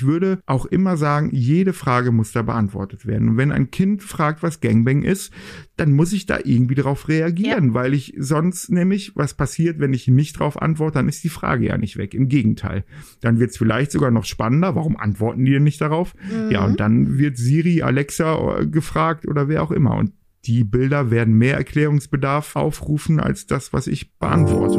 Ich würde auch immer sagen, jede Frage muss da beantwortet werden. Und wenn ein Kind fragt, was Gangbang ist, dann muss ich da irgendwie darauf reagieren, ja. weil ich sonst nämlich, was passiert, wenn ich nicht darauf antworte, dann ist die Frage ja nicht weg. Im Gegenteil. Dann wird es vielleicht sogar noch spannender. Warum antworten die denn nicht darauf? Mhm. Ja, und dann wird Siri, Alexa äh, gefragt oder wer auch immer. Und die Bilder werden mehr Erklärungsbedarf aufrufen als das, was ich beantworte.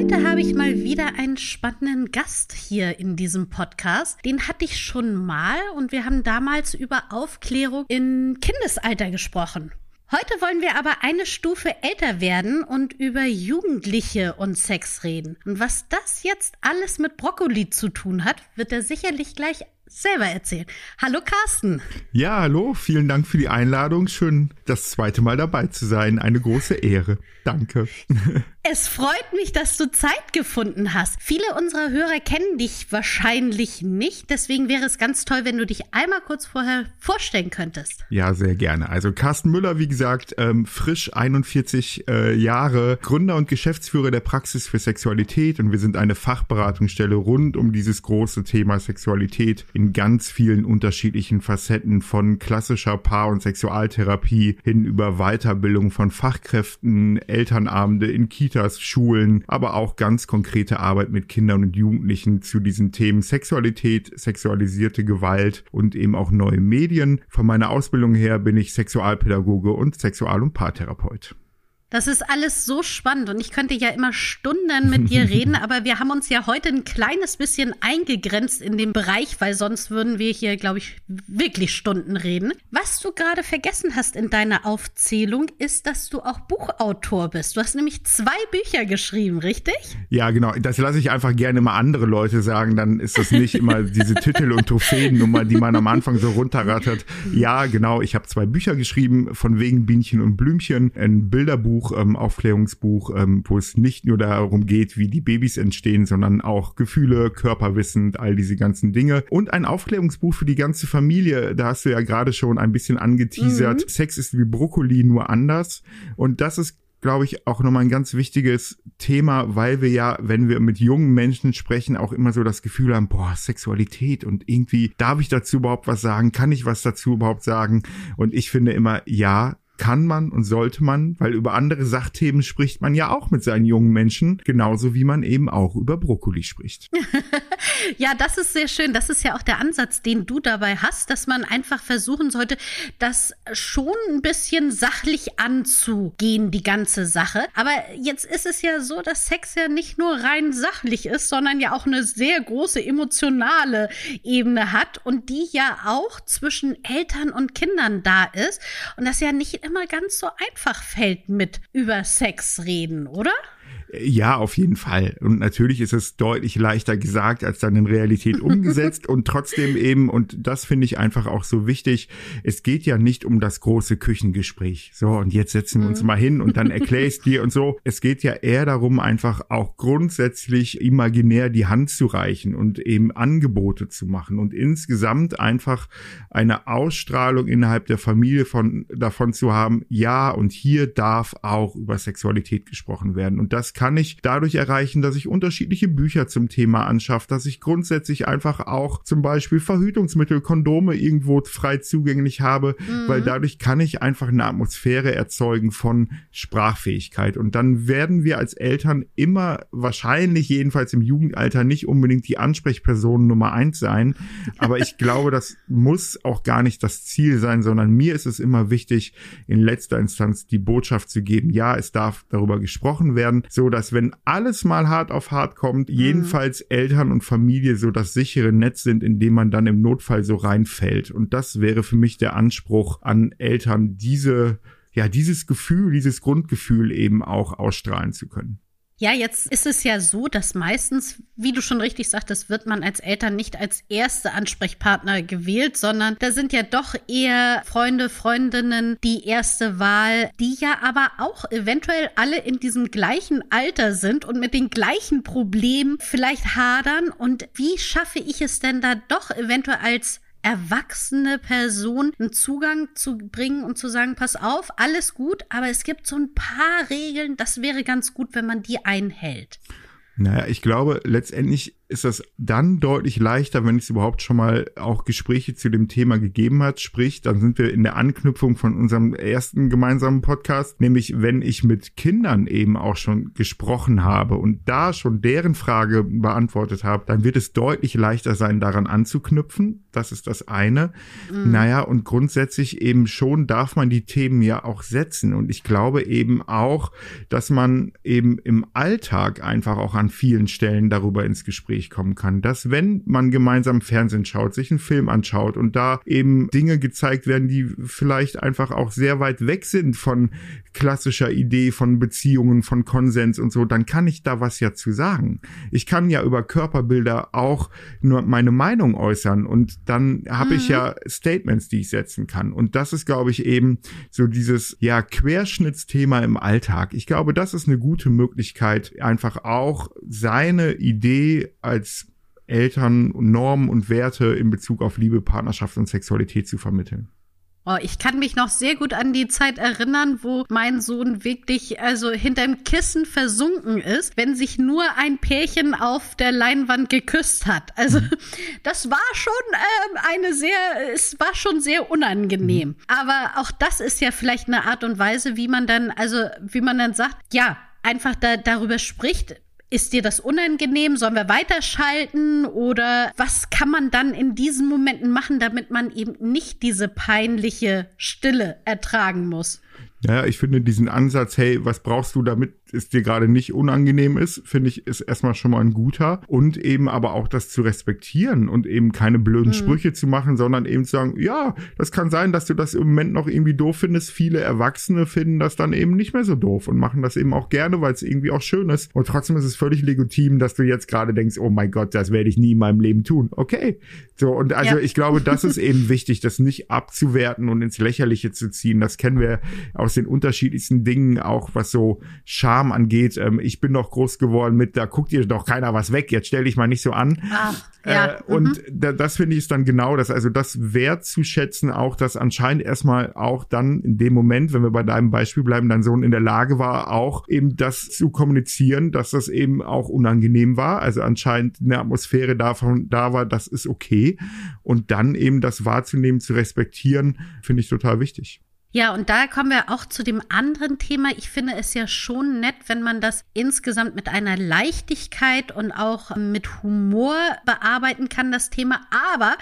Heute habe ich mal wieder einen spannenden Gast hier in diesem Podcast. Den hatte ich schon mal und wir haben damals über Aufklärung im Kindesalter gesprochen. Heute wollen wir aber eine Stufe älter werden und über Jugendliche und Sex reden. Und was das jetzt alles mit Brokkoli zu tun hat, wird er sicherlich gleich selber erzählen. Hallo Carsten. Ja, hallo, vielen Dank für die Einladung. Schön, das zweite Mal dabei zu sein. Eine große Ehre. Danke. Es freut mich, dass du Zeit gefunden hast. Viele unserer Hörer kennen dich wahrscheinlich nicht. Deswegen wäre es ganz toll, wenn du dich einmal kurz vorher vorstellen könntest. Ja, sehr gerne. Also Carsten Müller, wie gesagt, ähm, frisch 41 äh, Jahre, Gründer und Geschäftsführer der Praxis für Sexualität. Und wir sind eine Fachberatungsstelle rund um dieses große Thema Sexualität in ganz vielen unterschiedlichen Facetten von klassischer Paar- und Sexualtherapie hin über Weiterbildung von Fachkräften, Elternabende in Kitas, Schulen, aber auch ganz konkrete Arbeit mit Kindern und Jugendlichen zu diesen Themen Sexualität, sexualisierte Gewalt und eben auch neue Medien. Von meiner Ausbildung her bin ich Sexualpädagoge und Sexual- und Paartherapeut. Das ist alles so spannend und ich könnte ja immer Stunden mit dir reden, aber wir haben uns ja heute ein kleines bisschen eingegrenzt in dem Bereich, weil sonst würden wir hier, glaube ich, wirklich Stunden reden. Was du gerade vergessen hast in deiner Aufzählung, ist, dass du auch Buchautor bist. Du hast nämlich zwei Bücher geschrieben, richtig? Ja, genau. Das lasse ich einfach gerne mal andere Leute sagen. Dann ist das nicht immer diese Titel- und Trophäennummer, die man am Anfang so runterrattert. Ja, genau. Ich habe zwei Bücher geschrieben, von wegen Bienchen und Blümchen, ein Bilderbuch Buch, ähm, Aufklärungsbuch, ähm, wo es nicht nur darum geht, wie die Babys entstehen, sondern auch Gefühle, Körperwissen, all diese ganzen Dinge. Und ein Aufklärungsbuch für die ganze Familie. Da hast du ja gerade schon ein bisschen angeteasert. Mhm. Sex ist wie Brokkoli, nur anders. Und das ist glaube ich, auch nochmal ein ganz wichtiges Thema, weil wir ja, wenn wir mit jungen Menschen sprechen, auch immer so das Gefühl haben, boah, Sexualität und irgendwie, darf ich dazu überhaupt was sagen? Kann ich was dazu überhaupt sagen? Und ich finde immer, ja, kann man und sollte man, weil über andere Sachthemen spricht man ja auch mit seinen jungen Menschen, genauso wie man eben auch über Brokkoli spricht. ja, das ist sehr schön. Das ist ja auch der Ansatz, den du dabei hast, dass man einfach versuchen sollte, das schon ein bisschen sachlich anzugehen, die ganze Sache. Aber jetzt ist es ja so, dass Sex ja nicht nur rein sachlich ist, sondern ja auch eine sehr große emotionale Ebene hat und die ja auch zwischen Eltern und Kindern da ist und das ja nicht immer ganz so einfach fällt mit über Sex reden, oder? Ja, auf jeden Fall. Und natürlich ist es deutlich leichter gesagt als dann in Realität umgesetzt. und trotzdem eben, und das finde ich einfach auch so wichtig, es geht ja nicht um das große Küchengespräch. So, und jetzt setzen wir uns mhm. mal hin und dann erkläre ich dir und so. Es geht ja eher darum, einfach auch grundsätzlich imaginär die Hand zu reichen und eben Angebote zu machen und insgesamt einfach eine Ausstrahlung innerhalb der Familie von, davon zu haben, ja, und hier darf auch über Sexualität gesprochen werden. Und das kann ich dadurch erreichen, dass ich unterschiedliche Bücher zum Thema anschaffe, dass ich grundsätzlich einfach auch zum Beispiel Verhütungsmittel, Kondome irgendwo frei zugänglich habe, mhm. weil dadurch kann ich einfach eine Atmosphäre erzeugen von Sprachfähigkeit. Und dann werden wir als Eltern immer wahrscheinlich jedenfalls im Jugendalter nicht unbedingt die Ansprechperson Nummer eins sein. Aber ich glaube, das muss auch gar nicht das Ziel sein, sondern mir ist es immer wichtig, in letzter Instanz die Botschaft zu geben, ja, es darf darüber gesprochen werden, so dass wenn alles mal hart auf hart kommt, mhm. jedenfalls Eltern und Familie so das sichere Netz sind, in dem man dann im Notfall so reinfällt. Und das wäre für mich der Anspruch an Eltern, diese, ja, dieses Gefühl, dieses Grundgefühl eben auch ausstrahlen zu können. Ja, jetzt ist es ja so, dass meistens, wie du schon richtig sagtest, wird man als Eltern nicht als erste Ansprechpartner gewählt, sondern da sind ja doch eher Freunde, Freundinnen die erste Wahl, die ja aber auch eventuell alle in diesem gleichen Alter sind und mit den gleichen Problemen vielleicht hadern. Und wie schaffe ich es denn da doch eventuell als erwachsene Person einen Zugang zu bringen und zu sagen, pass auf, alles gut, aber es gibt so ein paar Regeln, das wäre ganz gut, wenn man die einhält. Naja, ich glaube, letztendlich ist das dann deutlich leichter, wenn es überhaupt schon mal auch Gespräche zu dem Thema gegeben hat. Sprich, dann sind wir in der Anknüpfung von unserem ersten gemeinsamen Podcast, nämlich wenn ich mit Kindern eben auch schon gesprochen habe und da schon deren Frage beantwortet habe, dann wird es deutlich leichter sein, daran anzuknüpfen. Das ist das eine. Mhm. Naja, und grundsätzlich eben schon darf man die Themen ja auch setzen. Und ich glaube eben auch, dass man eben im Alltag einfach auch an vielen Stellen darüber ins Gespräch Gespräch kommen kann, dass wenn man gemeinsam Fernsehen schaut, sich einen Film anschaut und da eben Dinge gezeigt werden, die vielleicht einfach auch sehr weit weg sind von klassischer Idee von Beziehungen, von Konsens und so, dann kann ich da was ja zu sagen. Ich kann ja über Körperbilder auch nur meine Meinung äußern und dann habe mhm. ich ja Statements, die ich setzen kann. Und das ist, glaube ich, eben so dieses ja Querschnittsthema im Alltag. Ich glaube, das ist eine gute Möglichkeit, einfach auch seine Idee als Eltern Normen und Werte in Bezug auf Liebe, Partnerschaft und Sexualität zu vermitteln. Oh, ich kann mich noch sehr gut an die Zeit erinnern, wo mein Sohn wirklich also hinterm Kissen versunken ist, wenn sich nur ein Pärchen auf der Leinwand geküsst hat. Also mhm. das war schon äh, eine sehr, es war schon sehr unangenehm. Mhm. Aber auch das ist ja vielleicht eine Art und Weise, wie man dann, also wie man dann sagt, ja, einfach da, darüber spricht ist dir das unangenehm? Sollen wir weiterschalten? Oder was kann man dann in diesen Momenten machen, damit man eben nicht diese peinliche Stille ertragen muss? Ja, ich finde diesen Ansatz, hey, was brauchst du, damit es dir gerade nicht unangenehm ist, finde ich, ist erstmal schon mal ein guter. Und eben aber auch das zu respektieren und eben keine blöden mhm. Sprüche zu machen, sondern eben zu sagen, ja, das kann sein, dass du das im Moment noch irgendwie doof findest. Viele Erwachsene finden das dann eben nicht mehr so doof und machen das eben auch gerne, weil es irgendwie auch schön ist. Und trotzdem ist es völlig legitim, dass du jetzt gerade denkst, oh mein Gott, das werde ich nie in meinem Leben tun. Okay. So, und also ja. ich glaube, das ist eben wichtig, das nicht abzuwerten und ins Lächerliche zu ziehen. Das kennen wir aus den unterschiedlichsten Dingen, auch was so Charme angeht. Ähm, ich bin doch groß geworden mit, da guckt ihr doch keiner was weg, jetzt stell dich mal nicht so an. Ach, ja. Äh, und mhm. da, das finde ich ist dann genau das, also das wertzuschätzen, auch dass anscheinend erstmal auch dann in dem Moment, wenn wir bei deinem Beispiel bleiben, dein Sohn in der Lage war, auch eben das zu kommunizieren, dass das eben auch unangenehm war. Also anscheinend eine Atmosphäre davon da war, das ist okay. Und dann eben das wahrzunehmen, zu respektieren, finde ich total wichtig. Ja, und da kommen wir auch zu dem anderen Thema. Ich finde es ja schon nett, wenn man das insgesamt mit einer Leichtigkeit und auch mit Humor bearbeiten kann, das Thema. Aber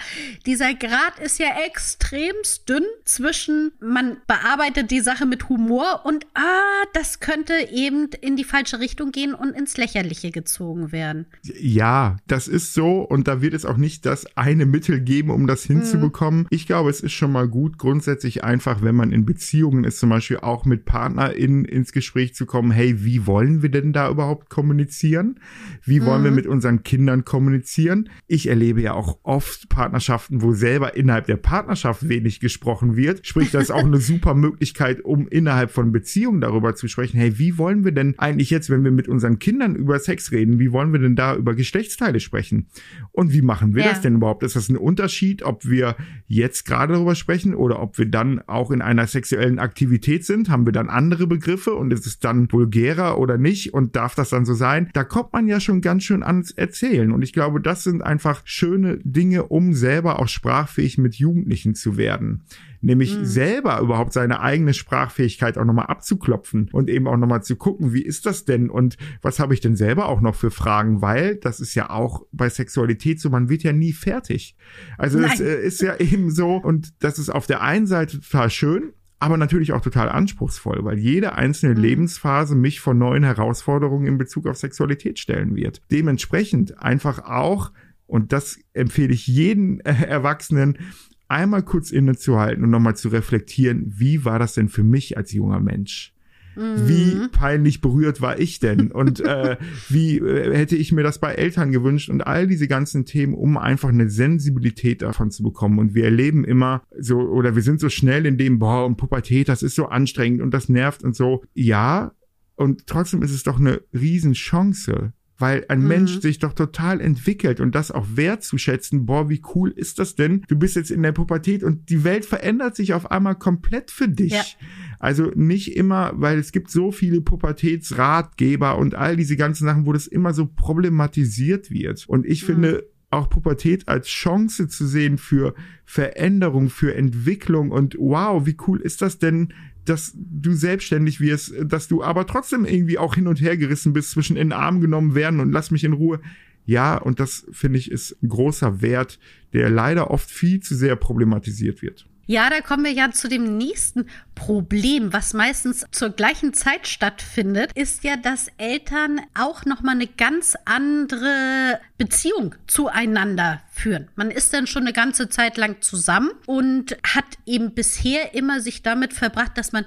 dieser Grad ist ja extremst dünn zwischen, man bearbeitet die Sache mit Humor und, ah, das könnte eben in die falsche Richtung gehen und ins Lächerliche gezogen werden. Ja, das ist so. Und da wird es auch nicht das eine Mittel geben, um das hinzubekommen. Mhm. Ich glaube, es ist schon mal gut, grundsätzlich einfach, wenn man in in Beziehungen ist zum Beispiel auch mit PartnerInnen ins Gespräch zu kommen, hey, wie wollen wir denn da überhaupt kommunizieren? Wie wollen mhm. wir mit unseren Kindern kommunizieren? Ich erlebe ja auch oft Partnerschaften, wo selber innerhalb der Partnerschaft wenig gesprochen wird. Sprich, das ist auch eine super Möglichkeit, um innerhalb von Beziehungen darüber zu sprechen, hey, wie wollen wir denn eigentlich jetzt, wenn wir mit unseren Kindern über Sex reden, wie wollen wir denn da über Geschlechtsteile sprechen? Und wie machen wir ja. das denn überhaupt? Ist das ein Unterschied, ob wir jetzt gerade darüber sprechen oder ob wir dann auch in einer sexuellen Aktivität sind, haben wir dann andere Begriffe und ist es dann vulgärer oder nicht und darf das dann so sein? Da kommt man ja schon ganz schön ans Erzählen und ich glaube, das sind einfach schöne Dinge, um selber auch sprachfähig mit Jugendlichen zu werden nämlich mhm. selber überhaupt seine eigene Sprachfähigkeit auch nochmal abzuklopfen und eben auch nochmal zu gucken, wie ist das denn und was habe ich denn selber auch noch für Fragen, weil das ist ja auch bei Sexualität so, man wird ja nie fertig. Also Nein. es äh, ist ja eben so und das ist auf der einen Seite total schön, aber natürlich auch total anspruchsvoll, weil jede einzelne mhm. Lebensphase mich vor neuen Herausforderungen in Bezug auf Sexualität stellen wird. Dementsprechend einfach auch, und das empfehle ich jeden äh, Erwachsenen, einmal kurz innezuhalten und nochmal zu reflektieren, wie war das denn für mich als junger Mensch? Mhm. wie peinlich berührt war ich denn? Und äh, wie äh, hätte ich mir das bei Eltern gewünscht? Und all diese ganzen Themen, um einfach eine Sensibilität davon zu bekommen. Und wir erleben immer so, oder wir sind so schnell in dem, boah, und Pubertät, das ist so anstrengend und das nervt und so. Ja, und trotzdem ist es doch eine Riesenchance, weil ein mhm. Mensch sich doch total entwickelt und das auch wertzuschätzen, boah, wie cool ist das denn? Du bist jetzt in der Pubertät und die Welt verändert sich auf einmal komplett für dich. Ja. Also nicht immer, weil es gibt so viele Pubertätsratgeber und all diese ganzen Sachen, wo das immer so problematisiert wird. Und ich mhm. finde, auch Pubertät als Chance zu sehen für Veränderung, für Entwicklung und wow, wie cool ist das denn, dass du selbstständig wirst, dass du aber trotzdem irgendwie auch hin und her gerissen bist zwischen in den Arm genommen werden und lass mich in Ruhe. Ja, und das finde ich ist ein großer Wert, der leider oft viel zu sehr problematisiert wird. Ja, da kommen wir ja zu dem nächsten Problem, was meistens zur gleichen Zeit stattfindet, ist ja, dass Eltern auch noch mal eine ganz andere Beziehung zueinander führen. Man ist dann schon eine ganze Zeit lang zusammen und hat eben bisher immer sich damit verbracht, dass man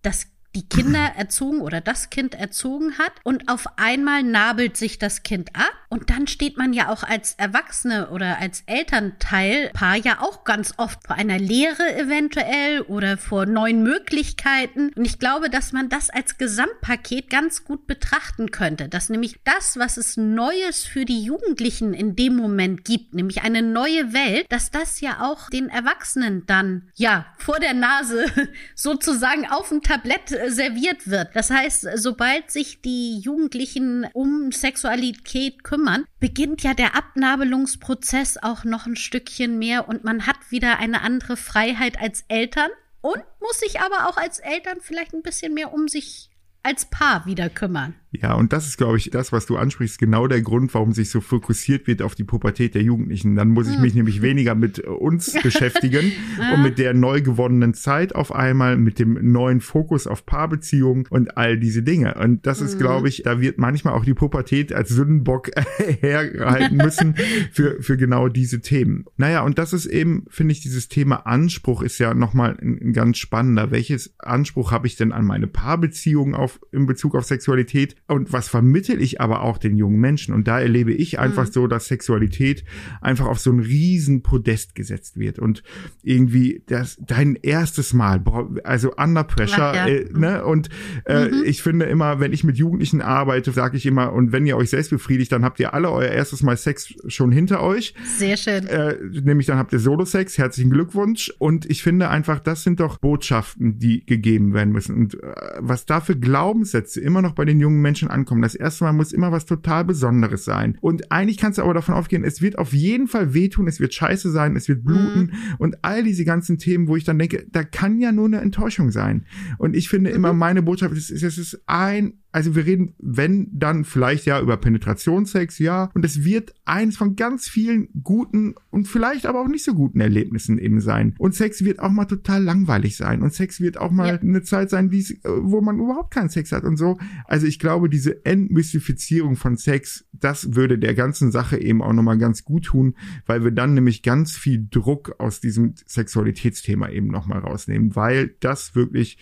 das die Kinder erzogen oder das Kind erzogen hat und auf einmal nabelt sich das Kind ab und dann steht man ja auch als Erwachsene oder als Elternteilpaar ja auch ganz oft vor einer Lehre eventuell oder vor neuen Möglichkeiten. Und ich glaube, dass man das als Gesamtpaket ganz gut betrachten könnte, dass nämlich das, was es Neues für die Jugendlichen in dem Moment gibt, nämlich eine neue Welt, dass das ja auch den Erwachsenen dann ja vor der Nase sozusagen auf dem Tablett serviert wird. Das heißt, sobald sich die Jugendlichen um Sexualität kümmern, beginnt ja der Abnabelungsprozess auch noch ein Stückchen mehr und man hat wieder eine andere Freiheit als Eltern und muss sich aber auch als Eltern vielleicht ein bisschen mehr um sich als Paar wieder kümmern. Ja, und das ist, glaube ich, das, was du ansprichst, genau der Grund, warum sich so fokussiert wird auf die Pubertät der Jugendlichen. Dann muss ich mich hm. nämlich weniger mit uns beschäftigen und mit der neu gewonnenen Zeit auf einmal, mit dem neuen Fokus auf Paarbeziehungen und all diese Dinge. Und das ist, glaube ich, da wird manchmal auch die Pubertät als Sündenbock herhalten müssen für, für genau diese Themen. Naja, und das ist eben, finde ich, dieses Thema Anspruch ist ja nochmal ein, ein ganz spannender. Welches Anspruch habe ich denn an meine Paarbeziehungen auf, in Bezug auf Sexualität? Und was vermittel ich aber auch den jungen Menschen? Und da erlebe ich einfach mhm. so, dass Sexualität einfach auf so ein riesen Podest gesetzt wird und irgendwie das dein erstes Mal, also under pressure, ja, ja. Äh, ne? Und äh, mhm. ich finde immer, wenn ich mit Jugendlichen arbeite, sage ich immer, und wenn ihr euch selbst befriedigt, dann habt ihr alle euer erstes Mal Sex schon hinter euch. Sehr schön. Äh, nämlich dann habt ihr Solo-Sex, herzlichen Glückwunsch. Und ich finde einfach, das sind doch Botschaften, die gegeben werden müssen. Und äh, was da für Glaubenssätze immer noch bei den jungen Menschen Menschen ankommen. Das erste Mal muss immer was total Besonderes sein. Und eigentlich kannst du aber davon aufgehen, es wird auf jeden Fall wehtun, es wird scheiße sein, es wird bluten mhm. und all diese ganzen Themen, wo ich dann denke, da kann ja nur eine Enttäuschung sein. Und ich finde mhm. immer, meine Botschaft ist, es ist ein also wir reden, wenn, dann vielleicht ja über Penetrationssex, ja. Und es wird eins von ganz vielen guten und vielleicht aber auch nicht so guten Erlebnissen eben sein. Und Sex wird auch mal total langweilig sein. Und Sex wird auch mal ja. eine Zeit sein, äh, wo man überhaupt keinen Sex hat und so. Also ich glaube, diese Entmystifizierung von Sex, das würde der ganzen Sache eben auch nochmal ganz gut tun, weil wir dann nämlich ganz viel Druck aus diesem Sexualitätsthema eben nochmal rausnehmen, weil das wirklich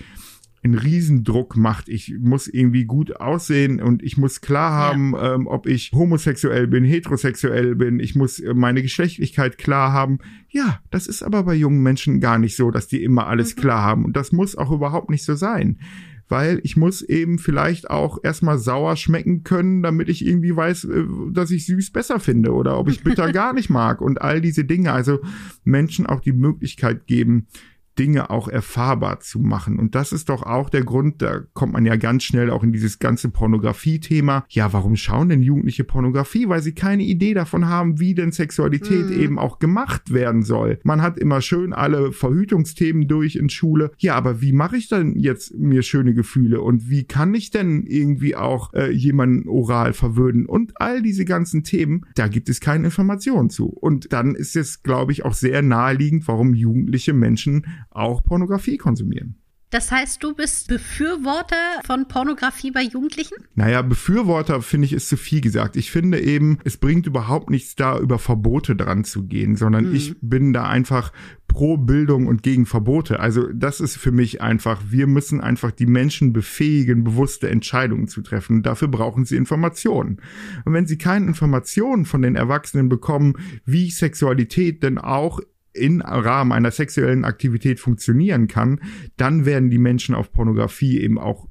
einen Riesendruck macht. Ich muss irgendwie gut aussehen und ich muss klar haben, ja. ähm, ob ich homosexuell bin, heterosexuell bin. Ich muss äh, meine Geschlechtlichkeit klar haben. Ja, das ist aber bei jungen Menschen gar nicht so, dass die immer alles mhm. klar haben. Und das muss auch überhaupt nicht so sein. Weil ich muss eben vielleicht auch erstmal sauer schmecken können, damit ich irgendwie weiß, äh, dass ich süß besser finde oder ob ich bitter gar nicht mag und all diese Dinge. Also Menschen auch die Möglichkeit geben, Dinge auch erfahrbar zu machen. Und das ist doch auch der Grund, da kommt man ja ganz schnell auch in dieses ganze Pornografie-Thema. Ja, warum schauen denn Jugendliche Pornografie? Weil sie keine Idee davon haben, wie denn Sexualität mhm. eben auch gemacht werden soll. Man hat immer schön alle Verhütungsthemen durch in Schule. Ja, aber wie mache ich denn jetzt mir schöne Gefühle? Und wie kann ich denn irgendwie auch äh, jemanden oral verwöhnen? Und all diese ganzen Themen, da gibt es keine Informationen zu. Und dann ist es, glaube ich, auch sehr naheliegend, warum jugendliche Menschen auch Pornografie konsumieren. Das heißt, du bist Befürworter von Pornografie bei Jugendlichen? Naja, Befürworter finde ich ist zu viel gesagt. Ich finde eben, es bringt überhaupt nichts da, über Verbote dran zu gehen, sondern mhm. ich bin da einfach pro Bildung und gegen Verbote. Also das ist für mich einfach, wir müssen einfach die Menschen befähigen, bewusste Entscheidungen zu treffen. dafür brauchen sie Informationen. Und wenn sie keine Informationen von den Erwachsenen bekommen, wie Sexualität denn auch in Rahmen einer sexuellen Aktivität funktionieren kann, dann werden die Menschen auf Pornografie eben auch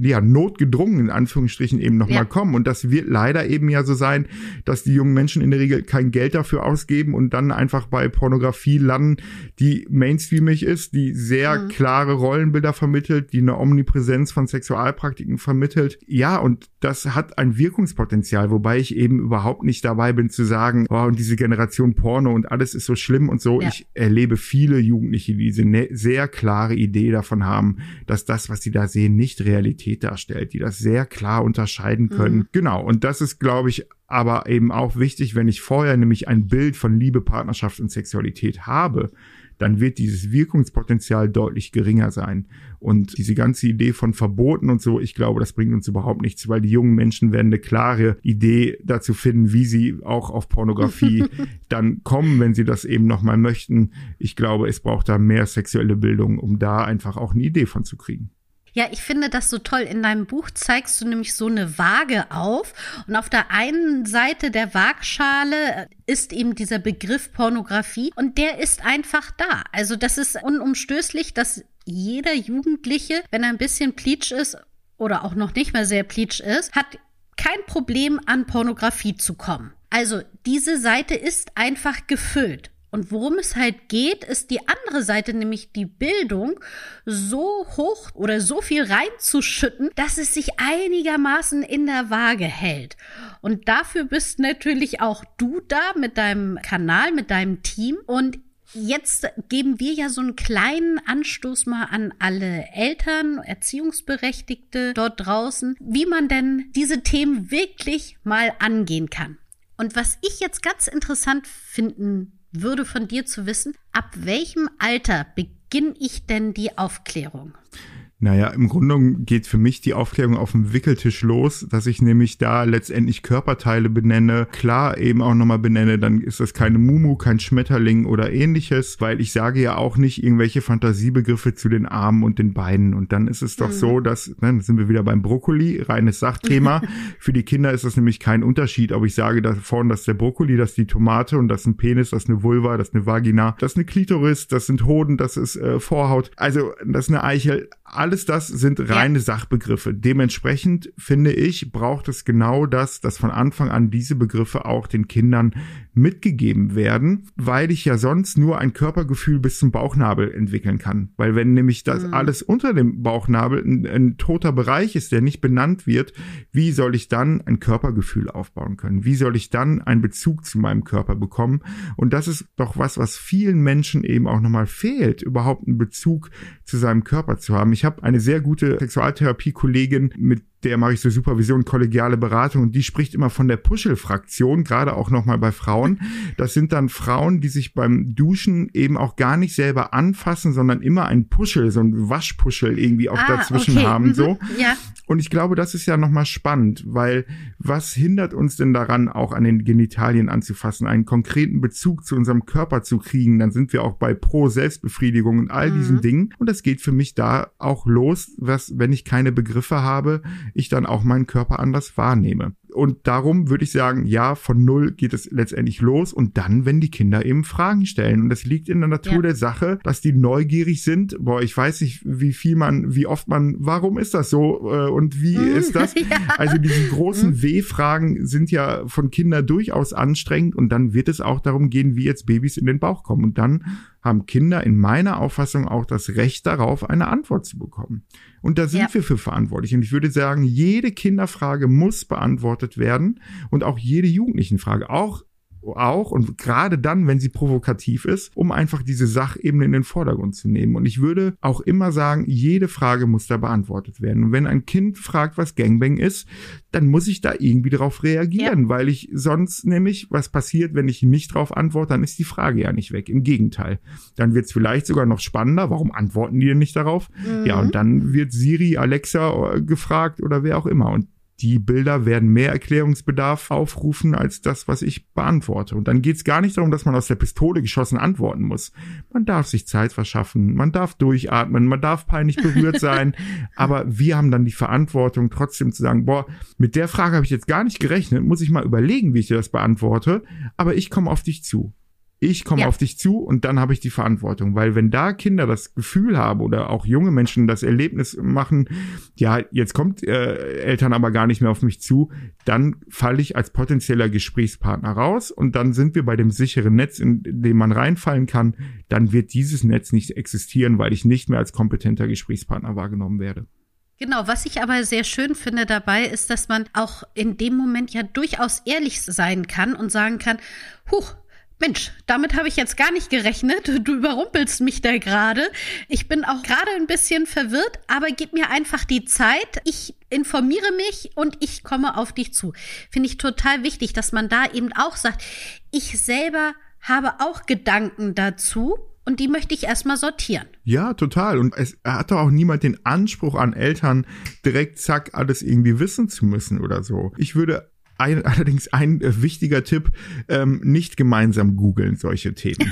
ja notgedrungen in Anführungsstrichen eben nochmal ja. kommen und das wird leider eben ja so sein, dass die jungen Menschen in der Regel kein Geld dafür ausgeben und dann einfach bei Pornografie landen, die mainstreamig ist, die sehr mhm. klare Rollenbilder vermittelt, die eine Omnipräsenz von Sexualpraktiken vermittelt. Ja, und das hat ein Wirkungspotenzial, wobei ich eben überhaupt nicht dabei bin zu sagen, oh, und diese Generation Porno und alles ist so schlimm und so. Ja. Ich erlebe viele Jugendliche, die diese ne sehr klare Idee davon haben, dass das, was sie da sehen, nicht Realität darstellt, die das sehr klar unterscheiden können. Mhm. Genau. Und das ist, glaube ich, aber eben auch wichtig, wenn ich vorher nämlich ein Bild von Liebe, Partnerschaft und Sexualität habe, dann wird dieses Wirkungspotenzial deutlich geringer sein. Und diese ganze Idee von Verboten und so, ich glaube, das bringt uns überhaupt nichts, weil die jungen Menschen werden eine klare Idee dazu finden, wie sie auch auf Pornografie dann kommen, wenn sie das eben nochmal möchten. Ich glaube, es braucht da mehr sexuelle Bildung, um da einfach auch eine Idee von zu kriegen. Ja, ich finde das so toll. In deinem Buch zeigst du nämlich so eine Waage auf. Und auf der einen Seite der Waagschale ist eben dieser Begriff Pornografie und der ist einfach da. Also das ist unumstößlich, dass jeder Jugendliche, wenn er ein bisschen pleatsch ist oder auch noch nicht mehr sehr pleatsch ist, hat kein Problem an Pornografie zu kommen. Also diese Seite ist einfach gefüllt. Und worum es halt geht, ist die andere Seite, nämlich die Bildung, so hoch oder so viel reinzuschütten, dass es sich einigermaßen in der Waage hält. Und dafür bist natürlich auch du da mit deinem Kanal, mit deinem Team. Und Jetzt geben wir ja so einen kleinen Anstoß mal an alle Eltern, Erziehungsberechtigte dort draußen, wie man denn diese Themen wirklich mal angehen kann. Und was ich jetzt ganz interessant finden würde von dir zu wissen, ab welchem Alter beginne ich denn die Aufklärung? Naja, im Grunde geht für mich die Aufklärung auf dem Wickeltisch los, dass ich nämlich da letztendlich Körperteile benenne, klar eben auch nochmal benenne, dann ist das keine Mumu, kein Schmetterling oder ähnliches, weil ich sage ja auch nicht irgendwelche Fantasiebegriffe zu den Armen und den Beinen. Und dann ist es doch mhm. so, dass, ne, dann sind wir wieder beim Brokkoli, reines Sachthema. Für die Kinder ist das nämlich kein Unterschied, ob ich sage da vorne, das ist der Brokkoli, das ist die Tomate und das ist ein Penis, das ist eine Vulva, das ist eine Vagina, das ist eine Klitoris, das sind Hoden, das ist äh, Vorhaut. Also das ist eine Eichel alles das sind reine ja. Sachbegriffe. Dementsprechend finde ich, braucht es genau das, dass von Anfang an diese Begriffe auch den Kindern mitgegeben werden, weil ich ja sonst nur ein Körpergefühl bis zum Bauchnabel entwickeln kann. Weil wenn nämlich das mhm. alles unter dem Bauchnabel ein, ein toter Bereich ist, der nicht benannt wird, wie soll ich dann ein Körpergefühl aufbauen können? Wie soll ich dann einen Bezug zu meinem Körper bekommen? Und das ist doch was, was vielen Menschen eben auch nochmal fehlt, überhaupt einen Bezug zu seinem Körper zu haben. Ich habe eine sehr gute Sexualtherapie-Kollegin, mit der mache ich so Supervision, kollegiale Beratung und die spricht immer von der Puschel-Fraktion, gerade auch nochmal bei Frauen. Das sind dann Frauen, die sich beim Duschen eben auch gar nicht selber anfassen, sondern immer ein Puschel, so ein Waschpuschel irgendwie auch ah, dazwischen okay. haben, so. Mhm. Ja. Und ich glaube, das ist ja nochmal spannend, weil was hindert uns denn daran, auch an den Genitalien anzufassen, einen konkreten Bezug zu unserem Körper zu kriegen? Dann sind wir auch bei Pro-Selbstbefriedigung und all mhm. diesen Dingen. Und das geht für mich da auch los, was, wenn ich keine Begriffe habe, ich dann auch meinen Körper anders wahrnehme. Und darum würde ich sagen, ja, von null geht es letztendlich los und dann, wenn die Kinder eben Fragen stellen. Und das liegt in der Natur ja. der Sache, dass die neugierig sind. Boah, ich weiß nicht, wie viel man, wie oft man, warum ist das so äh, und wie mm, ist das? ja. Also diese großen mm. W-Fragen sind ja von Kindern durchaus anstrengend und dann wird es auch darum gehen, wie jetzt Babys in den Bauch kommen. Und dann haben Kinder in meiner Auffassung auch das Recht darauf, eine Antwort zu bekommen. Und da sind ja. wir für verantwortlich. Und ich würde sagen, jede Kinderfrage muss beantwortet werden und auch jede Jugendlichenfrage. Auch auch und gerade dann, wenn sie provokativ ist, um einfach diese Sachebene in den Vordergrund zu nehmen. Und ich würde auch immer sagen, jede Frage muss da beantwortet werden. Und wenn ein Kind fragt, was Gangbang ist, dann muss ich da irgendwie darauf reagieren, ja. weil ich sonst nämlich, was passiert, wenn ich nicht darauf antworte, dann ist die Frage ja nicht weg. Im Gegenteil. Dann wird es vielleicht sogar noch spannender. Warum antworten die denn nicht darauf? Mhm. Ja, und dann wird Siri, Alexa äh, gefragt oder wer auch immer. Und die Bilder werden mehr Erklärungsbedarf aufrufen als das, was ich beantworte. Und dann geht es gar nicht darum, dass man aus der Pistole geschossen antworten muss. Man darf sich Zeit verschaffen, man darf durchatmen, man darf peinlich berührt sein, aber wir haben dann die Verantwortung, trotzdem zu sagen, boah, mit der Frage habe ich jetzt gar nicht gerechnet, muss ich mal überlegen, wie ich dir das beantworte, aber ich komme auf dich zu. Ich komme ja. auf dich zu und dann habe ich die Verantwortung. Weil wenn da Kinder das Gefühl haben oder auch junge Menschen das Erlebnis machen, ja, jetzt kommt äh, Eltern aber gar nicht mehr auf mich zu, dann falle ich als potenzieller Gesprächspartner raus und dann sind wir bei dem sicheren Netz, in dem man reinfallen kann. Dann wird dieses Netz nicht existieren, weil ich nicht mehr als kompetenter Gesprächspartner wahrgenommen werde. Genau, was ich aber sehr schön finde dabei, ist, dass man auch in dem Moment ja durchaus ehrlich sein kann und sagen kann, huch, Mensch, damit habe ich jetzt gar nicht gerechnet. Du überrumpelst mich da gerade. Ich bin auch gerade ein bisschen verwirrt, aber gib mir einfach die Zeit. Ich informiere mich und ich komme auf dich zu. Finde ich total wichtig, dass man da eben auch sagt, ich selber habe auch Gedanken dazu und die möchte ich erstmal sortieren. Ja, total. Und es hat doch auch niemand den Anspruch an Eltern, direkt zack, alles irgendwie wissen zu müssen oder so. Ich würde ein, allerdings ein äh, wichtiger Tipp, ähm, nicht gemeinsam googeln solche Themen.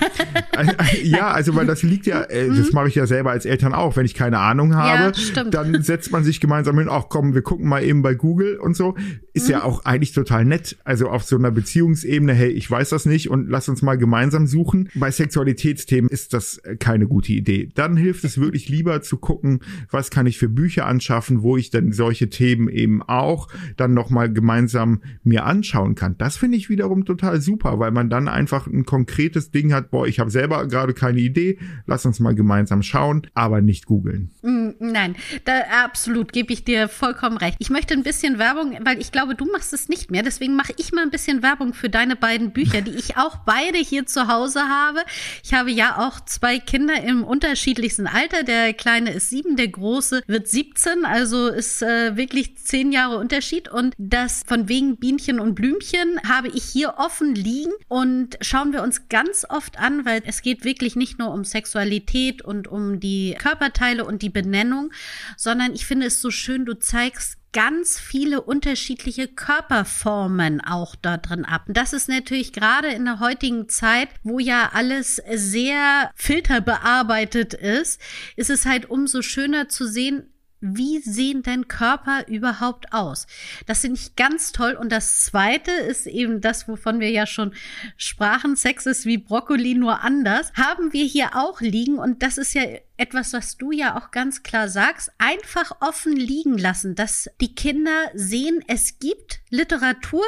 ja, also weil das liegt ja, äh, das mhm. mache ich ja selber als Eltern auch, wenn ich keine Ahnung habe, ja, dann setzt man sich gemeinsam hin, ach komm, wir gucken mal eben bei Google und so. Ist mhm. ja auch eigentlich total nett. Also auf so einer Beziehungsebene, hey, ich weiß das nicht und lass uns mal gemeinsam suchen. Bei Sexualitätsthemen ist das äh, keine gute Idee. Dann hilft es wirklich lieber zu gucken, was kann ich für Bücher anschaffen, wo ich dann solche Themen eben auch dann nochmal gemeinsam mir anschauen kann. Das finde ich wiederum total super, weil man dann einfach ein konkretes Ding hat, boah, ich habe selber gerade keine Idee, lass uns mal gemeinsam schauen, aber nicht googeln. Mm, nein, da absolut gebe ich dir vollkommen recht. Ich möchte ein bisschen Werbung, weil ich glaube, du machst es nicht mehr, deswegen mache ich mal ein bisschen Werbung für deine beiden Bücher, die ich auch beide hier zu Hause habe. Ich habe ja auch zwei Kinder im unterschiedlichsten Alter. Der kleine ist sieben, der große wird 17, also ist äh, wirklich zehn Jahre Unterschied und das von wegen Bienchen und Blümchen habe ich hier offen liegen und schauen wir uns ganz oft an, weil es geht wirklich nicht nur um Sexualität und um die Körperteile und die Benennung, sondern ich finde es so schön, du zeigst ganz viele unterschiedliche Körperformen auch da drin ab. Das ist natürlich gerade in der heutigen Zeit, wo ja alles sehr filterbearbeitet ist, ist es halt umso schöner zu sehen, wie sehen denn Körper überhaupt aus? Das finde ich ganz toll. Und das zweite ist eben das, wovon wir ja schon sprachen. Sex ist wie Brokkoli nur anders. Haben wir hier auch liegen. Und das ist ja etwas, was du ja auch ganz klar sagst. Einfach offen liegen lassen, dass die Kinder sehen, es gibt Literatur.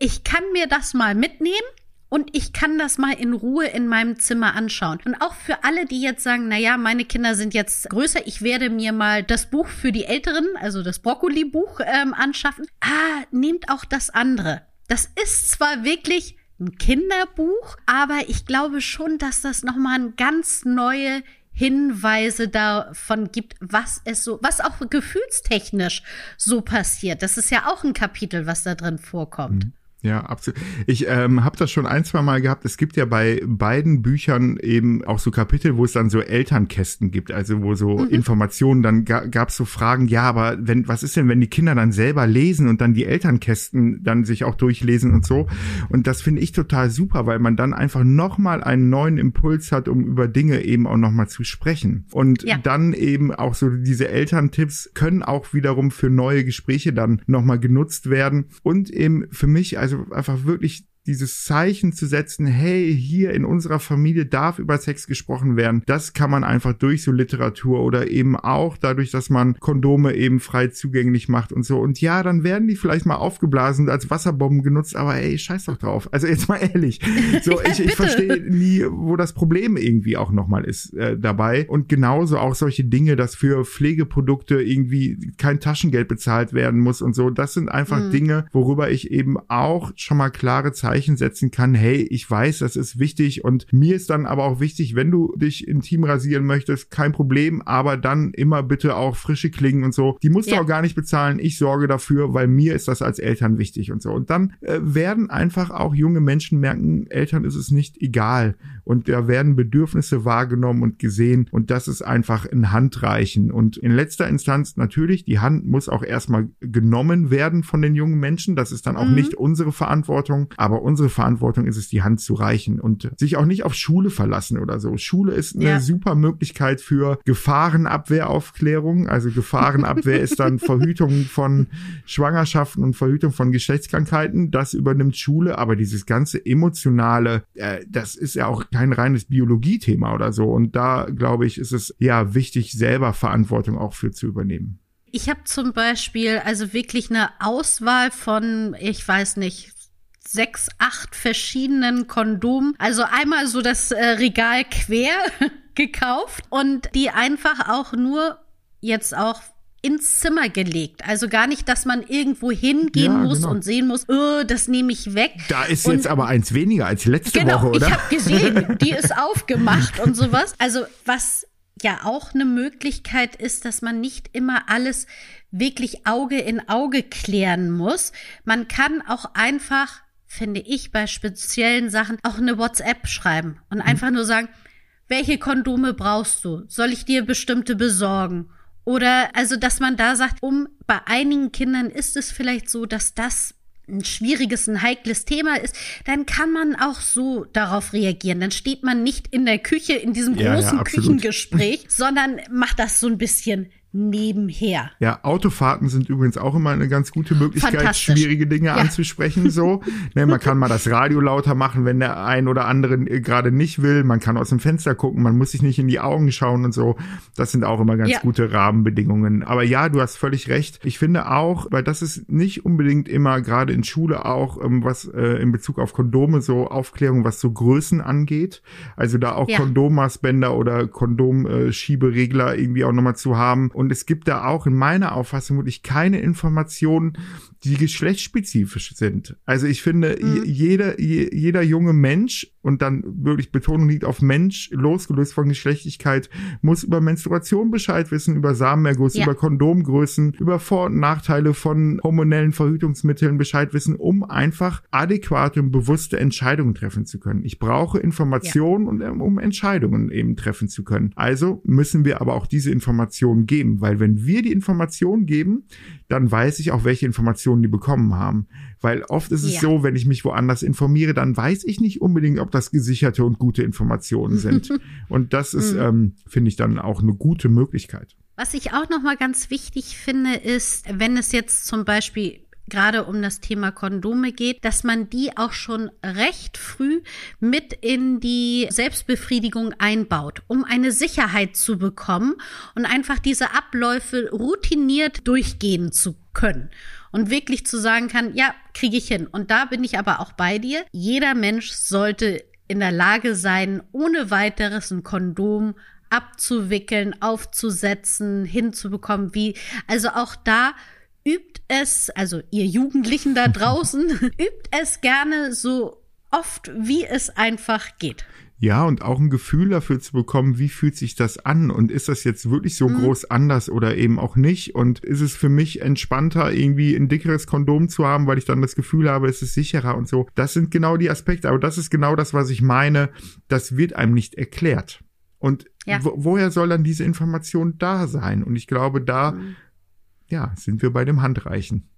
Ich kann mir das mal mitnehmen und ich kann das mal in Ruhe in meinem Zimmer anschauen. Und auch für alle, die jetzt sagen, na ja, meine Kinder sind jetzt größer, ich werde mir mal das Buch für die Älteren, also das Brokkoli-Buch ähm, anschaffen. Ah, nehmt auch das andere. Das ist zwar wirklich ein Kinderbuch, aber ich glaube schon, dass das nochmal ein ganz neue Hinweise davon gibt, was es so, was auch gefühlstechnisch so passiert. Das ist ja auch ein Kapitel, was da drin vorkommt. Mhm. Ja, absolut. Ich ähm, habe das schon ein, zwei Mal gehabt. Es gibt ja bei beiden Büchern eben auch so Kapitel, wo es dann so Elternkästen gibt, also wo so mhm. Informationen, dann ga, gab es so Fragen, ja, aber wenn, was ist denn, wenn die Kinder dann selber lesen und dann die Elternkästen dann sich auch durchlesen und so? Und das finde ich total super, weil man dann einfach nochmal einen neuen Impuls hat, um über Dinge eben auch nochmal zu sprechen. Und ja. dann eben auch so diese Elterntipps können auch wiederum für neue Gespräche dann nochmal genutzt werden. Und eben für mich als also einfach wirklich dieses Zeichen zu setzen, hey, hier in unserer Familie darf über Sex gesprochen werden, das kann man einfach durch so Literatur oder eben auch dadurch, dass man Kondome eben frei zugänglich macht und so. Und ja, dann werden die vielleicht mal aufgeblasen und als Wasserbomben genutzt, aber ey, scheiß doch drauf. Also jetzt mal ehrlich. So, ja, ich, ich verstehe nie, wo das Problem irgendwie auch nochmal ist äh, dabei. Und genauso auch solche Dinge, dass für Pflegeprodukte irgendwie kein Taschengeld bezahlt werden muss und so. Das sind einfach mhm. Dinge, worüber ich eben auch schon mal klare Zeichen Zeichen setzen kann, hey, ich weiß, das ist wichtig und mir ist dann aber auch wichtig, wenn du dich intim rasieren möchtest, kein Problem, aber dann immer bitte auch frische Klingen und so. Die musst ja. du auch gar nicht bezahlen. Ich sorge dafür, weil mir ist das als Eltern wichtig und so. Und dann äh, werden einfach auch junge Menschen merken, Eltern ist es nicht egal und da werden Bedürfnisse wahrgenommen und gesehen und das ist einfach ein Handreichen und in letzter Instanz natürlich, die Hand muss auch erstmal genommen werden von den jungen Menschen. Das ist dann auch mhm. nicht unsere Verantwortung, aber unsere Verantwortung ist es, die Hand zu reichen und sich auch nicht auf Schule verlassen oder so. Schule ist eine ja. super Möglichkeit für Gefahrenabwehraufklärung. Also Gefahrenabwehr ist dann Verhütung von Schwangerschaften und Verhütung von Geschlechtskrankheiten. Das übernimmt Schule, aber dieses ganze emotionale, äh, das ist ja auch kein reines Biologiethema oder so. Und da glaube ich, ist es ja wichtig, selber Verantwortung auch für zu übernehmen. Ich habe zum Beispiel also wirklich eine Auswahl von, ich weiß nicht, sechs, acht verschiedenen Kondomen. Also einmal so das äh, Regal quer gekauft und die einfach auch nur jetzt auch ins Zimmer gelegt. Also gar nicht, dass man irgendwo hingehen ja, muss genau. und sehen muss, oh, das nehme ich weg. Da ist und jetzt aber eins weniger als letzte genau, Woche, oder? Ich habe gesehen, die ist aufgemacht und sowas. Also was ja auch eine Möglichkeit ist, dass man nicht immer alles wirklich Auge in Auge klären muss. Man kann auch einfach, finde ich, bei speziellen Sachen auch eine WhatsApp schreiben und mhm. einfach nur sagen, welche Kondome brauchst du? Soll ich dir bestimmte besorgen? Oder also, dass man da sagt, um bei einigen Kindern ist es vielleicht so, dass das ein schwieriges, ein heikles Thema ist, dann kann man auch so darauf reagieren. Dann steht man nicht in der Küche in diesem großen ja, Küchengespräch, sondern macht das so ein bisschen nebenher. Ja, Autofahrten sind übrigens auch immer eine ganz gute Möglichkeit, schwierige Dinge ja. anzusprechen. So, ne, man kann mal das Radio lauter machen, wenn der ein oder andere äh, gerade nicht will. Man kann aus dem Fenster gucken, man muss sich nicht in die Augen schauen und so. Das sind auch immer ganz ja. gute Rahmenbedingungen. Aber ja, du hast völlig recht. Ich finde auch, weil das ist nicht unbedingt immer gerade in Schule auch ähm, was äh, in Bezug auf Kondome so Aufklärung, was so Größen angeht. Also da auch ja. Kondommaßbänder oder Kondomschieberegler äh, irgendwie auch nochmal zu haben und es gibt da auch in meiner Auffassung wirklich keine Informationen, die geschlechtsspezifisch sind. Also ich finde, mhm. jeder, jeder junge Mensch, und dann wirklich Betonung liegt auf Mensch, losgelöst von Geschlechtlichkeit, muss über Menstruation Bescheid wissen, über Samenerguss, ja. über Kondomgrößen, über Vor- und Nachteile von hormonellen Verhütungsmitteln Bescheid wissen, um einfach adäquate und bewusste Entscheidungen treffen zu können. Ich brauche Informationen, und, um Entscheidungen eben treffen zu können. Also müssen wir aber auch diese Informationen geben, weil wenn wir die Informationen geben, dann weiß ich auch, welche Informationen die bekommen haben. Weil oft ist es ja. so, wenn ich mich woanders informiere, dann weiß ich nicht unbedingt, ob das gesicherte und gute Informationen sind. und das ist, mhm. ähm, finde ich, dann auch eine gute Möglichkeit. Was ich auch noch mal ganz wichtig finde, ist, wenn es jetzt zum Beispiel gerade um das Thema Kondome geht, dass man die auch schon recht früh mit in die Selbstbefriedigung einbaut, um eine Sicherheit zu bekommen und einfach diese Abläufe routiniert durchgehen zu können und wirklich zu sagen kann, ja, kriege ich hin. Und da bin ich aber auch bei dir. Jeder Mensch sollte in der Lage sein, ohne weiteres ein Kondom abzuwickeln, aufzusetzen, hinzubekommen, wie, also auch da übt es, also ihr Jugendlichen da draußen, übt es gerne so oft, wie es einfach geht. Ja, und auch ein Gefühl dafür zu bekommen, wie fühlt sich das an und ist das jetzt wirklich so mhm. groß anders oder eben auch nicht und ist es für mich entspannter, irgendwie ein dickeres Kondom zu haben, weil ich dann das Gefühl habe, es ist sicherer und so. Das sind genau die Aspekte, aber das ist genau das, was ich meine. Das wird einem nicht erklärt. Und ja. wo, woher soll dann diese Information da sein? Und ich glaube, da mhm ja, sind wir bei dem Handreichen.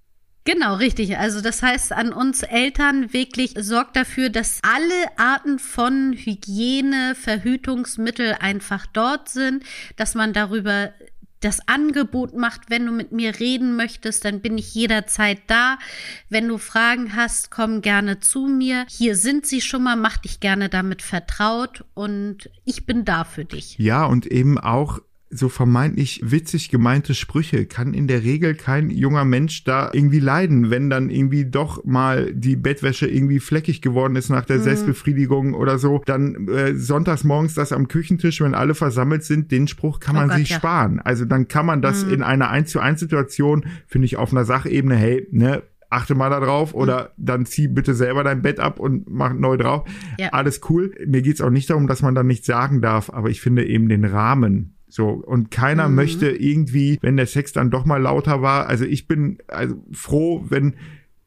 Genau, richtig. Also das heißt an uns Eltern wirklich sorgt dafür, dass alle Arten von Hygiene, Verhütungsmittel einfach dort sind, dass man darüber das Angebot macht, wenn du mit mir reden möchtest, dann bin ich jederzeit da. Wenn du Fragen hast, komm gerne zu mir. Hier sind sie schon mal, mach dich gerne damit vertraut und ich bin da für dich. Ja, und eben auch so vermeintlich witzig gemeinte Sprüche kann in der Regel kein junger Mensch da irgendwie leiden, wenn dann irgendwie doch mal die Bettwäsche irgendwie fleckig geworden ist nach der mhm. Selbstbefriedigung oder so, dann äh, sonntags morgens das am Küchentisch, wenn alle versammelt sind, den Spruch kann oh man Gott, sich ja. sparen. Also dann kann man das mhm. in einer 1 zu 1 Situation, finde ich, auf einer Sachebene, hey, ne, achte mal da drauf oder mhm. dann zieh bitte selber dein Bett ab und mach neu drauf. Ja. Alles cool. Mir geht's auch nicht darum, dass man dann nichts sagen darf, aber ich finde eben den Rahmen so, und keiner mhm. möchte irgendwie, wenn der Sex dann doch mal lauter war, also ich bin also froh, wenn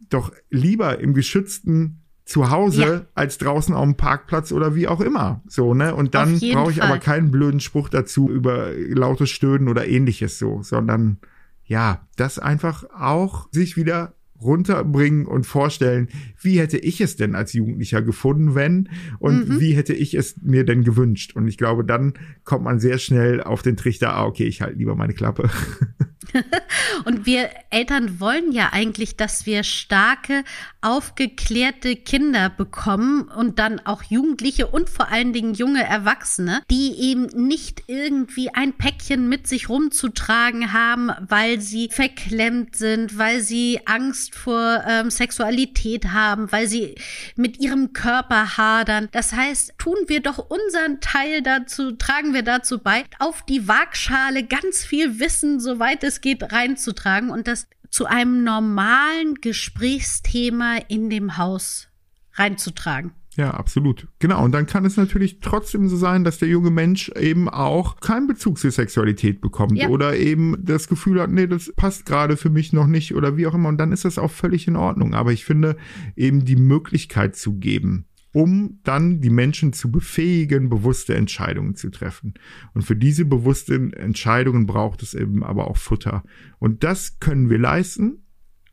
doch lieber im geschützten zu Hause ja. als draußen auf dem Parkplatz oder wie auch immer. So, ne? Und dann brauche ich Fall. aber keinen blöden Spruch dazu über lautes Stöhnen oder ähnliches so, sondern ja, das einfach auch sich wieder runterbringen und vorstellen, wie hätte ich es denn als Jugendlicher gefunden, wenn und mhm. wie hätte ich es mir denn gewünscht. Und ich glaube, dann kommt man sehr schnell auf den Trichter, ah, okay, ich halte lieber meine Klappe. und wir Eltern wollen ja eigentlich, dass wir starke, aufgeklärte Kinder bekommen und dann auch Jugendliche und vor allen Dingen junge Erwachsene, die eben nicht irgendwie ein Päckchen mit sich rumzutragen haben, weil sie verklemmt sind, weil sie Angst vor ähm, Sexualität haben, weil sie mit ihrem Körper hadern. Das heißt, tun wir doch unseren Teil dazu, tragen wir dazu bei, auf die Waagschale ganz viel Wissen, soweit es geht, reinzutragen und das zu einem normalen Gesprächsthema in dem Haus reinzutragen. Ja, absolut. Genau. Und dann kann es natürlich trotzdem so sein, dass der junge Mensch eben auch keinen Bezug zur Sexualität bekommt ja. oder eben das Gefühl hat, nee, das passt gerade für mich noch nicht oder wie auch immer. Und dann ist das auch völlig in Ordnung. Aber ich finde eben die Möglichkeit zu geben, um dann die Menschen zu befähigen, bewusste Entscheidungen zu treffen. Und für diese bewussten Entscheidungen braucht es eben aber auch Futter. Und das können wir leisten,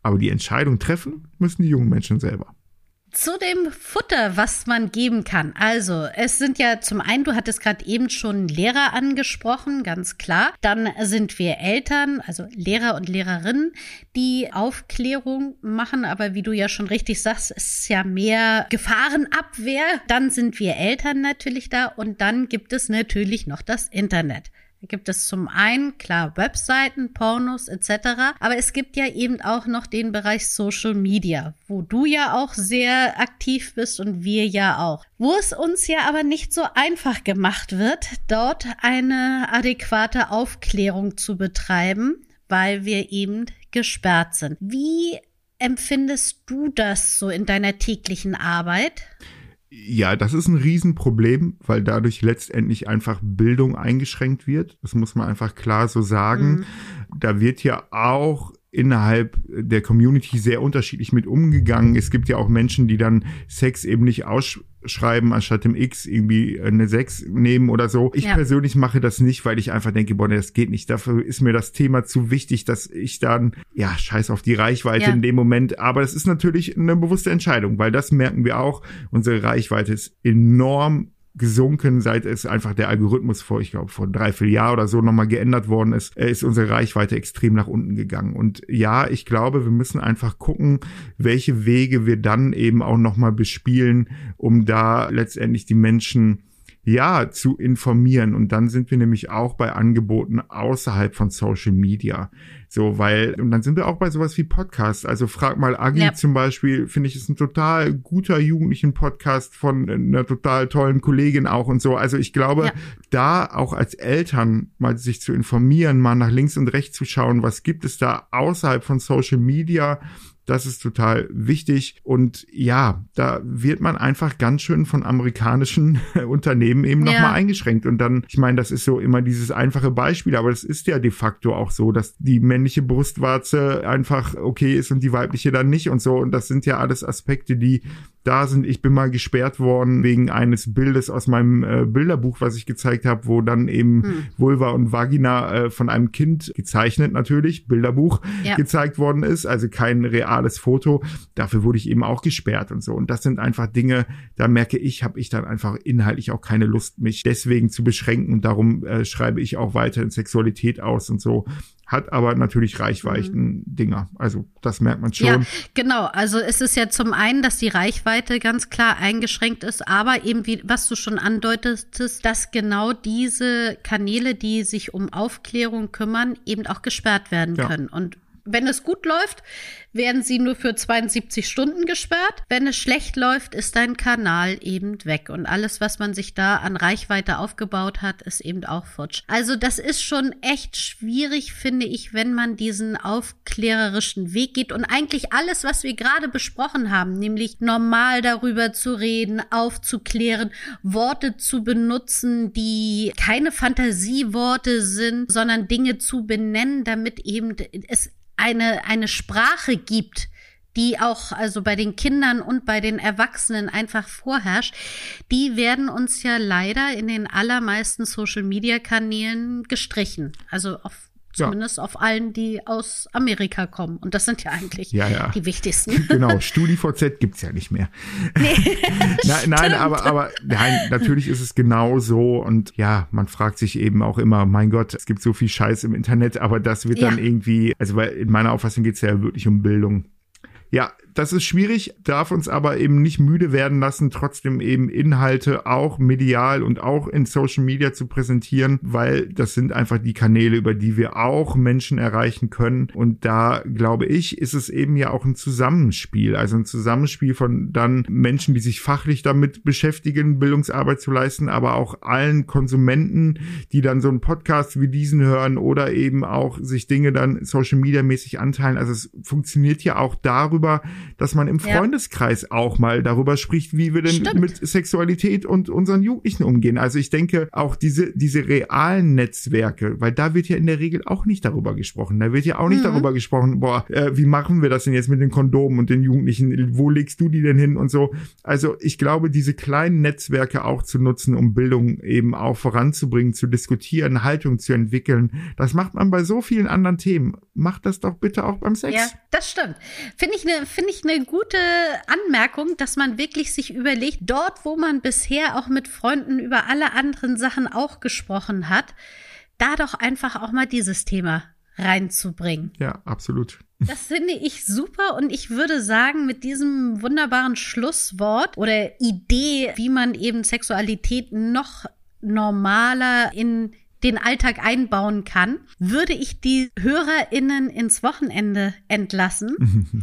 aber die Entscheidung treffen müssen die jungen Menschen selber. Zu dem Futter, was man geben kann. Also, es sind ja zum einen, du hattest gerade eben schon Lehrer angesprochen, ganz klar. Dann sind wir Eltern, also Lehrer und Lehrerinnen, die Aufklärung machen. Aber wie du ja schon richtig sagst, ist ja mehr Gefahrenabwehr. Dann sind wir Eltern natürlich da und dann gibt es natürlich noch das Internet. Gibt es zum einen, klar, Webseiten, Pornos etc. Aber es gibt ja eben auch noch den Bereich Social Media, wo du ja auch sehr aktiv bist und wir ja auch. Wo es uns ja aber nicht so einfach gemacht wird, dort eine adäquate Aufklärung zu betreiben, weil wir eben gesperrt sind. Wie empfindest du das so in deiner täglichen Arbeit? Ja, das ist ein Riesenproblem, weil dadurch letztendlich einfach Bildung eingeschränkt wird. Das muss man einfach klar so sagen. Mhm. Da wird ja auch innerhalb der Community sehr unterschiedlich mit umgegangen. Es gibt ja auch Menschen, die dann Sex eben nicht ausschreiben, anstatt dem X irgendwie eine 6 nehmen oder so. Ich ja. persönlich mache das nicht, weil ich einfach denke, boah, das geht nicht. Dafür ist mir das Thema zu wichtig, dass ich dann, ja, scheiß auf die Reichweite ja. in dem Moment. Aber es ist natürlich eine bewusste Entscheidung, weil das merken wir auch. Unsere Reichweite ist enorm gesunken, seit es einfach der Algorithmus vor, ich glaube, vor drei, vier Jahren oder so nochmal geändert worden ist, ist unsere Reichweite extrem nach unten gegangen. Und ja, ich glaube, wir müssen einfach gucken, welche Wege wir dann eben auch nochmal bespielen, um da letztendlich die Menschen ja, zu informieren. Und dann sind wir nämlich auch bei Angeboten außerhalb von Social Media. So, weil, und dann sind wir auch bei sowas wie Podcasts. Also frag mal Agi ja. zum Beispiel, finde ich, ist ein total guter jugendlichen Podcast von einer total tollen Kollegin auch und so. Also ich glaube, ja. da auch als Eltern mal sich zu informieren, mal nach links und rechts zu schauen, was gibt es da außerhalb von Social Media, das ist total wichtig. Und ja, da wird man einfach ganz schön von amerikanischen Unternehmen eben ja. nochmal eingeschränkt. Und dann, ich meine, das ist so immer dieses einfache Beispiel, aber es ist ja de facto auch so, dass die männliche Brustwarze einfach okay ist und die weibliche dann nicht und so. Und das sind ja alles Aspekte, die da sind. Ich bin mal gesperrt worden wegen eines Bildes aus meinem äh, Bilderbuch, was ich gezeigt habe, wo dann eben hm. Vulva und Vagina äh, von einem Kind gezeichnet natürlich, Bilderbuch ja. gezeigt worden ist, also kein reales Foto. Dafür wurde ich eben auch gesperrt und so. Und das sind einfach Dinge, da merke ich, habe ich dann einfach inhaltlich auch keine Lust, mich deswegen zu beschränken. Und darum äh, schreibe ich auch weiter in Sexualität aus und so hat aber natürlich Reichweiten-Dinger. Mhm. Also das merkt man schon. Ja, genau. Also es ist ja zum einen, dass die Reichweite ganz klar eingeschränkt ist, aber eben wie, was du schon andeutetest, dass genau diese Kanäle, die sich um Aufklärung kümmern, eben auch gesperrt werden ja. können. Und Wenn es gut läuft, werden sie nur für 72 Stunden gesperrt. Wenn es schlecht läuft, ist dein Kanal eben weg. Und alles, was man sich da an Reichweite aufgebaut hat, ist eben auch futsch. Also das ist schon echt schwierig, finde ich, wenn man diesen aufklärerischen Weg geht. Und eigentlich alles, was wir gerade besprochen haben, nämlich normal darüber zu reden, aufzuklären, Worte zu benutzen, die keine Fantasieworte sind, sondern Dinge zu benennen, damit eben es eine, eine Sprache gibt, die auch also bei den Kindern und bei den Erwachsenen einfach vorherrscht, die werden uns ja leider in den allermeisten Social-Media-Kanälen gestrichen. Also auf Zumindest ja. auf allen, die aus Amerika kommen. Und das sind ja eigentlich ja, ja. die wichtigsten. Genau, StudiVZ gibt's ja nicht mehr. Nee, nein, nein aber, aber nein, natürlich ist es genau so. Und ja, man fragt sich eben auch immer, mein Gott, es gibt so viel Scheiß im Internet, aber das wird dann irgendwie, also weil in meiner Auffassung geht's ja wirklich um Bildung. Ja, das ist schwierig, darf uns aber eben nicht müde werden lassen, trotzdem eben Inhalte auch medial und auch in Social Media zu präsentieren, weil das sind einfach die Kanäle, über die wir auch Menschen erreichen können. Und da glaube ich, ist es eben ja auch ein Zusammenspiel, also ein Zusammenspiel von dann Menschen, die sich fachlich damit beschäftigen, Bildungsarbeit zu leisten, aber auch allen Konsumenten, die dann so einen Podcast wie diesen hören oder eben auch sich Dinge dann Social Media mäßig anteilen. Also es funktioniert ja auch darüber, dass man im Freundeskreis ja. auch mal darüber spricht, wie wir denn Stimmt. mit Sexualität und unseren Jugendlichen umgehen. Also ich denke, auch diese, diese realen Netzwerke, weil da wird ja in der Regel auch nicht darüber gesprochen. Da wird ja auch nicht mhm. darüber gesprochen, boah, äh, wie machen wir das denn jetzt mit den Kondomen und den Jugendlichen? Wo legst du die denn hin und so? Also ich glaube, diese kleinen Netzwerke auch zu nutzen, um Bildung eben auch voranzubringen, zu diskutieren, Haltung zu entwickeln, das macht man bei so vielen anderen Themen. Macht das doch bitte auch beim Sex. Ja, das stimmt. Finde ich eine, finde ich eine gute Anmerkung, dass man wirklich sich überlegt, dort, wo man bisher auch mit Freunden über alle anderen Sachen auch gesprochen hat, da doch einfach auch mal dieses Thema reinzubringen. Ja, absolut. Das finde ich super und ich würde sagen, mit diesem wunderbaren Schlusswort oder Idee, wie man eben Sexualität noch normaler in den Alltag einbauen kann, würde ich die HörerInnen ins Wochenende entlassen.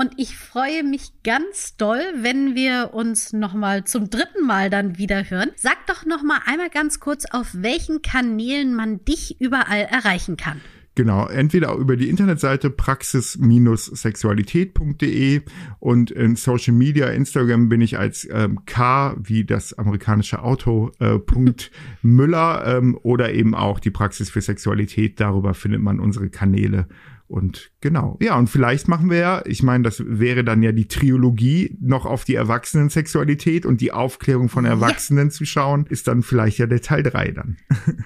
Und ich freue mich ganz doll, wenn wir uns nochmal zum dritten Mal dann wieder hören. Sag doch nochmal einmal ganz kurz, auf welchen Kanälen man dich überall erreichen kann. Genau, entweder über die Internetseite praxis-sexualität.de und in Social Media, Instagram bin ich als ähm, K wie das amerikanische Auto äh, Punkt Müller ähm, oder eben auch die Praxis für Sexualität. Darüber findet man unsere Kanäle und genau, ja, und vielleicht machen wir ja, ich meine, das wäre dann ja die Triologie noch auf die Erwachsenensexualität und die Aufklärung von Erwachsenen ja. zu schauen, ist dann vielleicht ja der Teil drei dann.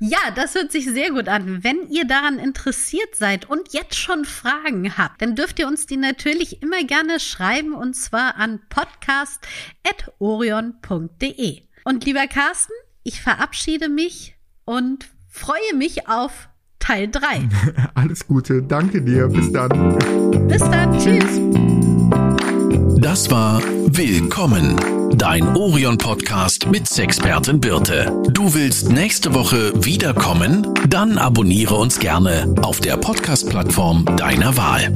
ja, das hört sich sehr gut an. Wenn ihr daran interessiert seid und jetzt schon Fragen habt, dann dürft ihr uns die natürlich immer gerne schreiben und zwar an podcast.orion.de. Und lieber Carsten, ich verabschiede mich und freue mich auf Teil 3. Alles Gute, danke dir. Bis dann. Bis dann, tschüss. Das war Willkommen, dein Orion-Podcast mit Sexpertin Birte. Du willst nächste Woche wiederkommen? Dann abonniere uns gerne auf der Podcast-Plattform deiner Wahl.